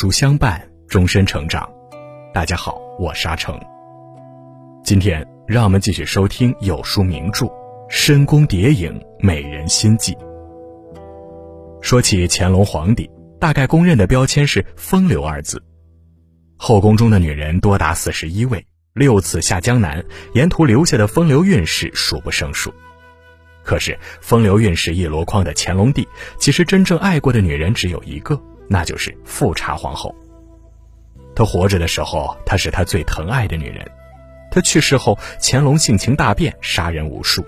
书相伴，终身成长。大家好，我沙成。今天让我们继续收听有书名著《深宫谍影美人心计》。说起乾隆皇帝，大概公认的标签是“风流”二字。后宫中的女人多达四十一位，六次下江南，沿途留下的风流韵事数不胜数。可是，风流韵事一箩筐的乾隆帝，其实真正爱过的女人只有一个。那就是富察皇后。她活着的时候，她是他最疼爱的女人；她去世后，乾隆性情大变，杀人无数。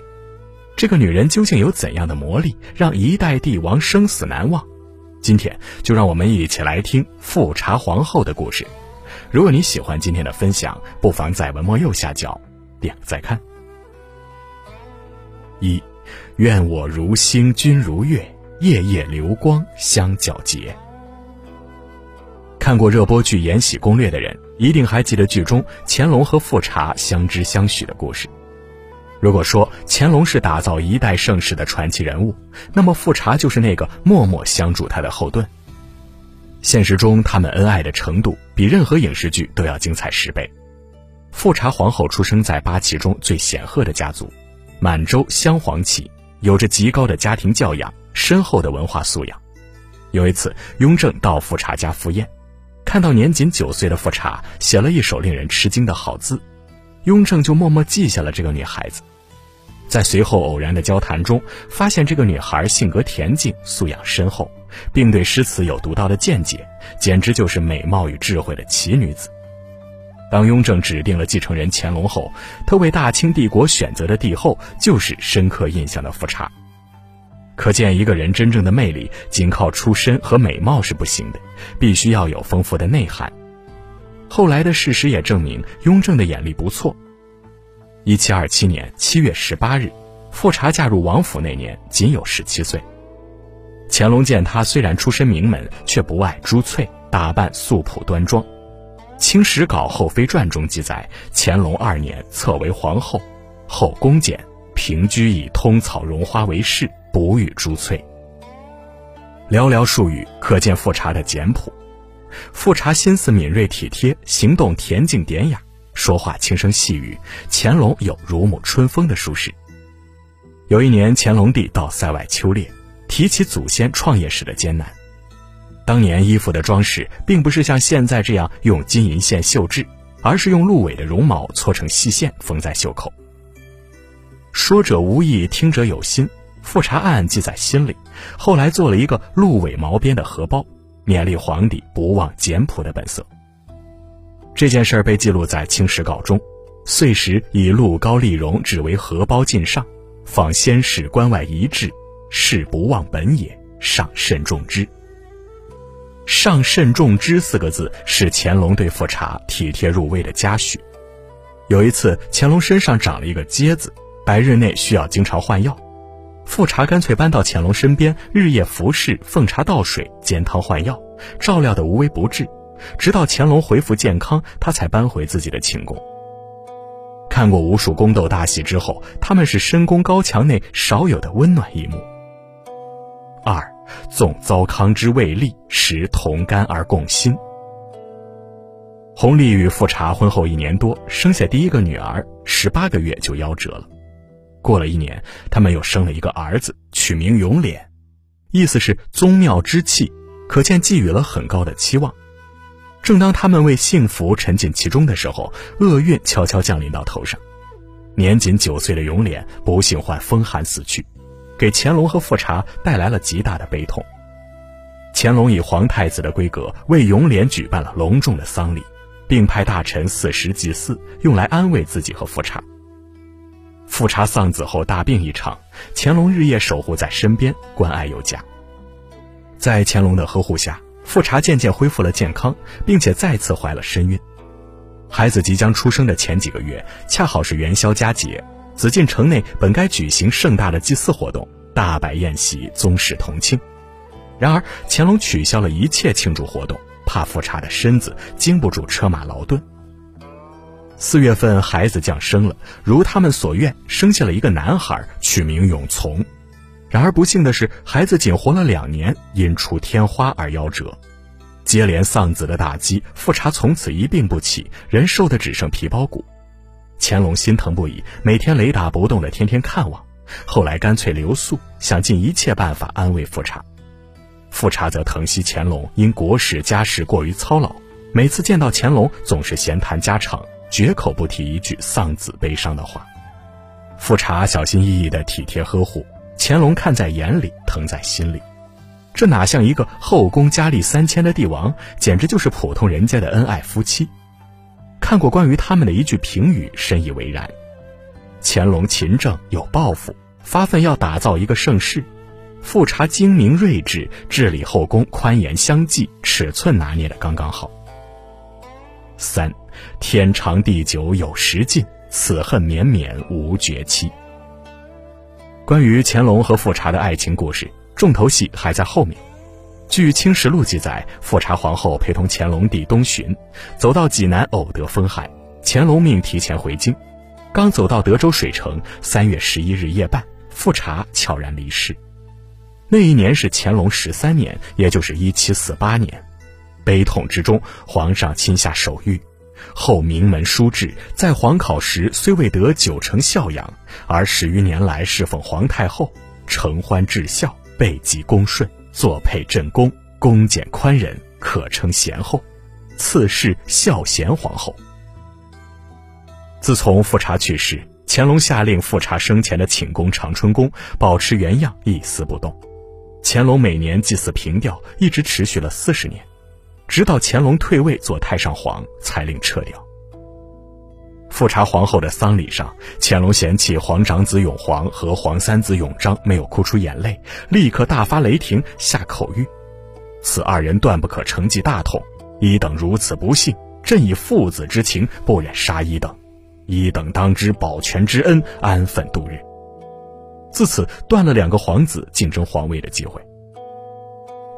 这个女人究竟有怎样的魔力，让一代帝王生死难忘？今天就让我们一起来听富察皇后的故事。如果你喜欢今天的分享，不妨在文末右下角点个再看。一，愿我如星君如月，夜夜流光相皎洁。看过热播剧《延禧攻略》的人，一定还记得剧中乾隆和富察相知相许的故事。如果说乾隆是打造一代盛世的传奇人物，那么富察就是那个默默相助他的后盾。现实中，他们恩爱的程度比任何影视剧都要精彩十倍。富察皇后出生在八旗中最显赫的家族——满洲镶黄旗，有着极高的家庭教养、深厚的文化素养。有一次，雍正到富察家赴宴。看到年仅九岁的富察写了一手令人吃惊的好字，雍正就默默记下了这个女孩子。在随后偶然的交谈中，发现这个女孩性格恬静，素养深厚，并对诗词有独到的见解，简直就是美貌与智慧的奇女子。当雍正指定了继承人乾隆后，他为大清帝国选择的帝后就是深刻印象的富察。可见，一个人真正的魅力，仅靠出身和美貌是不行的，必须要有丰富的内涵。后来的事实也证明，雍正的眼力不错。一七二七年七月十八日，富察嫁入王府那年仅有十七岁。乾隆见她虽然出身名门，却不爱珠翠，打扮素朴端庄。《清史稿后妃传》中记载，乾隆二年册为皇后，后宫简，平居以通草绒花为饰。不与珠翠。寥寥数语，可见富察的简朴。富察心思敏锐体贴，行动恬静典雅，说话轻声细语，乾隆有如沐春风的舒适。有一年，乾隆帝到塞外秋猎，提起祖先创业时的艰难。当年衣服的装饰，并不是像现在这样用金银线绣制，而是用鹿尾的绒毛搓成细线缝在袖口。说者无意，听者有心。富察暗暗记在心里，后来做了一个鹿尾毛边的荷包，勉励皇帝不忘简朴的本色。这件事儿被记录在《清史稿》中，岁时以鹿膏丽绒只为荷包进上，仿先世关外遗制，事不忘本也，上慎重之。上慎重之四个字是乾隆对富察体贴入微的嘉许。有一次，乾隆身上长了一个疖子，白日内需要经常换药。富察干脆搬到乾隆身边，日夜服侍、奉茶倒水、煎汤换药，照料得无微不至。直到乾隆恢复健康，他才搬回自己的寝宫。看过无数宫斗大戏之后，他们是深宫高墙内少有的温暖一幕。二，纵糟糠之味力，食同甘而共心。弘历与富察婚后一年多，生下第一个女儿，十八个月就夭折了。过了一年，他们又生了一个儿子，取名永琏，意思是宗庙之气，可见寄予了很高的期望。正当他们为幸福沉浸其中的时候，厄运悄悄降临到头上，年仅九岁的永琏不幸患风寒死去，给乾隆和富察带来了极大的悲痛。乾隆以皇太子的规格为永琏举办了隆重的丧礼，并派大臣四时祭祀，用来安慰自己和富察。富察丧子后大病一场，乾隆日夜守护在身边，关爱有加。在乾隆的呵护下，富察渐渐恢复了健康，并且再次怀了身孕。孩子即将出生的前几个月，恰好是元宵佳节，紫禁城内本该举行盛大的祭祀活动，大摆宴席，宗室同庆。然而，乾隆取消了一切庆祝活动，怕富察的身子经不住车马劳顿。四月份，孩子降生了，如他们所愿，生下了一个男孩，取名永从。然而不幸的是，孩子仅活了两年，因出天花而夭折。接连丧子的打击，富察从此一病不起，人瘦的只剩皮包骨。乾隆心疼不已，每天雷打不动的天天看望，后来干脆留宿，想尽一切办法安慰富察。富察则疼惜乾隆因国事家事过于操劳，每次见到乾隆总是闲谈家常，绝口不提一句丧子悲伤的话。富察小心翼翼的体贴呵护，乾隆看在眼里，疼在心里。这哪像一个后宫佳丽三千的帝王，简直就是普通人家的恩爱夫妻。看过关于他们的一句评语，深以为然：乾隆勤政有抱负，发奋要打造一个盛世；富察精明睿智，治理后宫宽严相济，尺寸拿捏的刚刚好。三，天长地久有时尽，此恨绵绵无绝期。关于乾隆和富察的爱情故事。重头戏还在后面。据《清实录》记载，富察皇后陪同乾隆帝东巡，走到济南，偶得风寒，乾隆命提前回京。刚走到德州水城，三月十一日夜半，富察悄然离世。那一年是乾隆十三年，也就是一七四八年。悲痛之中，皇上亲下手谕：后名门淑质，在皇考时虽未得九成孝养，而十余年来侍奉皇太后，承欢至孝。备极恭顺，作配正宫，恭俭宽仁，可称贤后。赐谥孝贤皇后。自从富察去世，乾隆下令富察生前的寝宫长春宫保持原样，一丝不动。乾隆每年祭祀凭吊，一直持续了四十年，直到乾隆退位做太上皇，才令撤掉。富察皇后的丧礼上，乾隆嫌弃皇长子永璜和皇三子永璋没有哭出眼泪，立刻大发雷霆，下口谕：此二人断不可承继大统。一等如此不幸，朕以父子之情，不忍杀一等。一等当知保全之恩，安分度日。自此断了两个皇子竞争皇位的机会。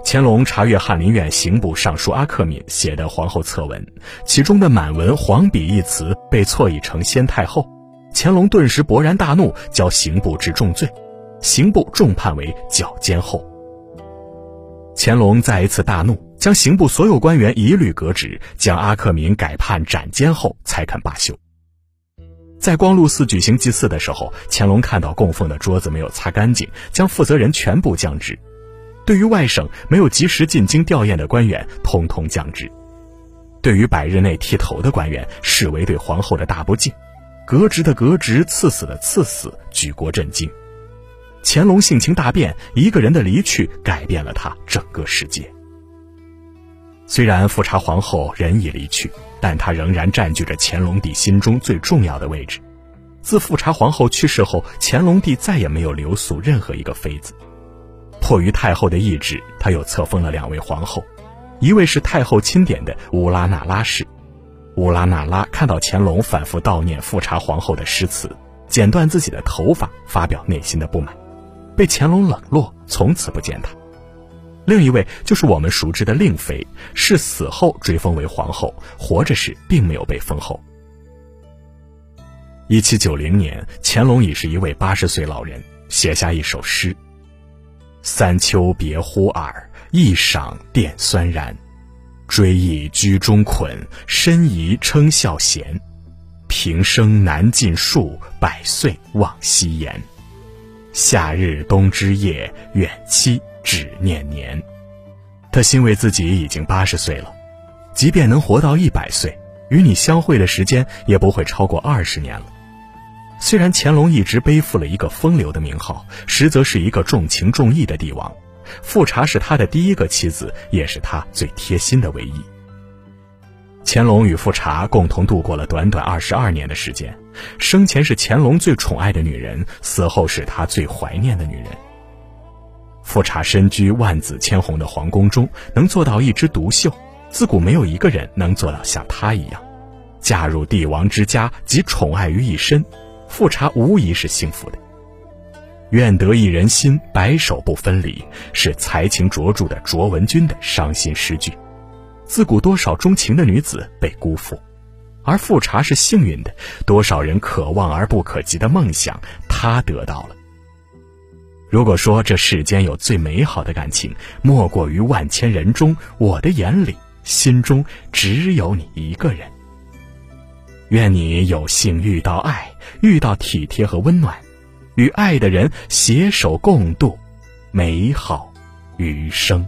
乾隆查阅翰林院刑部尚书阿克敏写的皇后册文，其中的满文“皇笔”一词被错译成“先太后”，乾隆顿时勃然大怒，交刑部治重罪，刑部重判为绞监后。乾隆再一次大怒，将刑部所有官员一律革职，将阿克敏改判斩监后，才肯罢休。在光禄寺举行祭祀的时候，乾隆看到供奉的桌子没有擦干净，将负责人全部降职。对于外省没有及时进京吊唁的官员，通通降职；对于百日内剃头的官员，视为对皇后的大不敬，革职的革职，赐死的赐死，举国震惊。乾隆性情大变，一个人的离去改变了他整个世界。虽然富察皇后人已离去，但她仍然占据着乾隆帝心中最重要的位置。自富察皇后去世后，乾隆帝再也没有留宿任何一个妃子。迫于太后的意志，他又册封了两位皇后，一位是太后钦点的乌拉那拉氏。乌拉那拉看到乾隆反复悼念富察皇后的诗词，剪断自己的头发，发表内心的不满，被乾隆冷落，从此不见他。另一位就是我们熟知的令妃，是死后追封为皇后，活着时并没有被封后。一七九零年，乾隆已是一位八十岁老人，写下一首诗。三秋别忽耳，一晌电酸然。追忆居中困，深疑称孝贤。平生难尽数，百岁望夕颜。夏日冬之夜，远期只念年。他欣慰自己已经八十岁了，即便能活到一百岁，与你相会的时间也不会超过二十年了。虽然乾隆一直背负了一个风流的名号，实则是一个重情重义的帝王。富察是他的第一个妻子，也是他最贴心的唯一。乾隆与富察共同度过了短短二十二年的时间，生前是乾隆最宠爱的女人，死后是他最怀念的女人。富察身居万紫千红的皇宫中，能做到一枝独秀，自古没有一个人能做到像她一样，嫁入帝王之家，集宠爱于一身。富察无疑是幸福的。愿得一人心，白首不分离，是才情卓著的卓文君的伤心诗句。自古多少钟情的女子被辜负，而富察是幸运的。多少人可望而不可及的梦想，他得到了。如果说这世间有最美好的感情，莫过于万千人中，我的眼里心中只有你一个人。愿你有幸遇到爱，遇到体贴和温暖，与爱的人携手共度美好余生。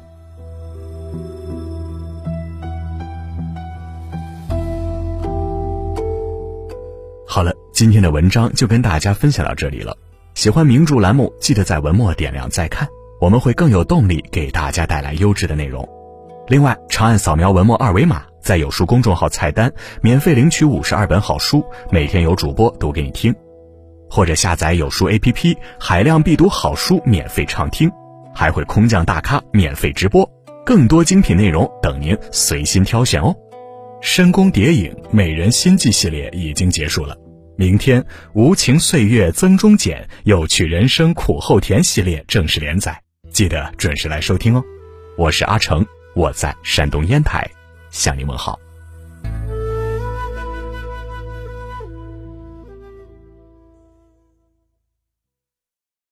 好了，今天的文章就跟大家分享到这里了。喜欢名著栏目，记得在文末点亮再看，我们会更有动力给大家带来优质的内容。另外，长按扫描文末二维码，在有书公众号菜单免费领取五十二本好书，每天有主播读给你听；或者下载有书 APP，海量必读好书免费畅听，还会空降大咖免费直播，更多精品内容等您随心挑选哦。深宫谍影美人心计系列已经结束了，明天无情岁月增中减，有趣人生苦后甜系列正式连载，记得准时来收听哦。我是阿成。我在山东烟台，向您问好。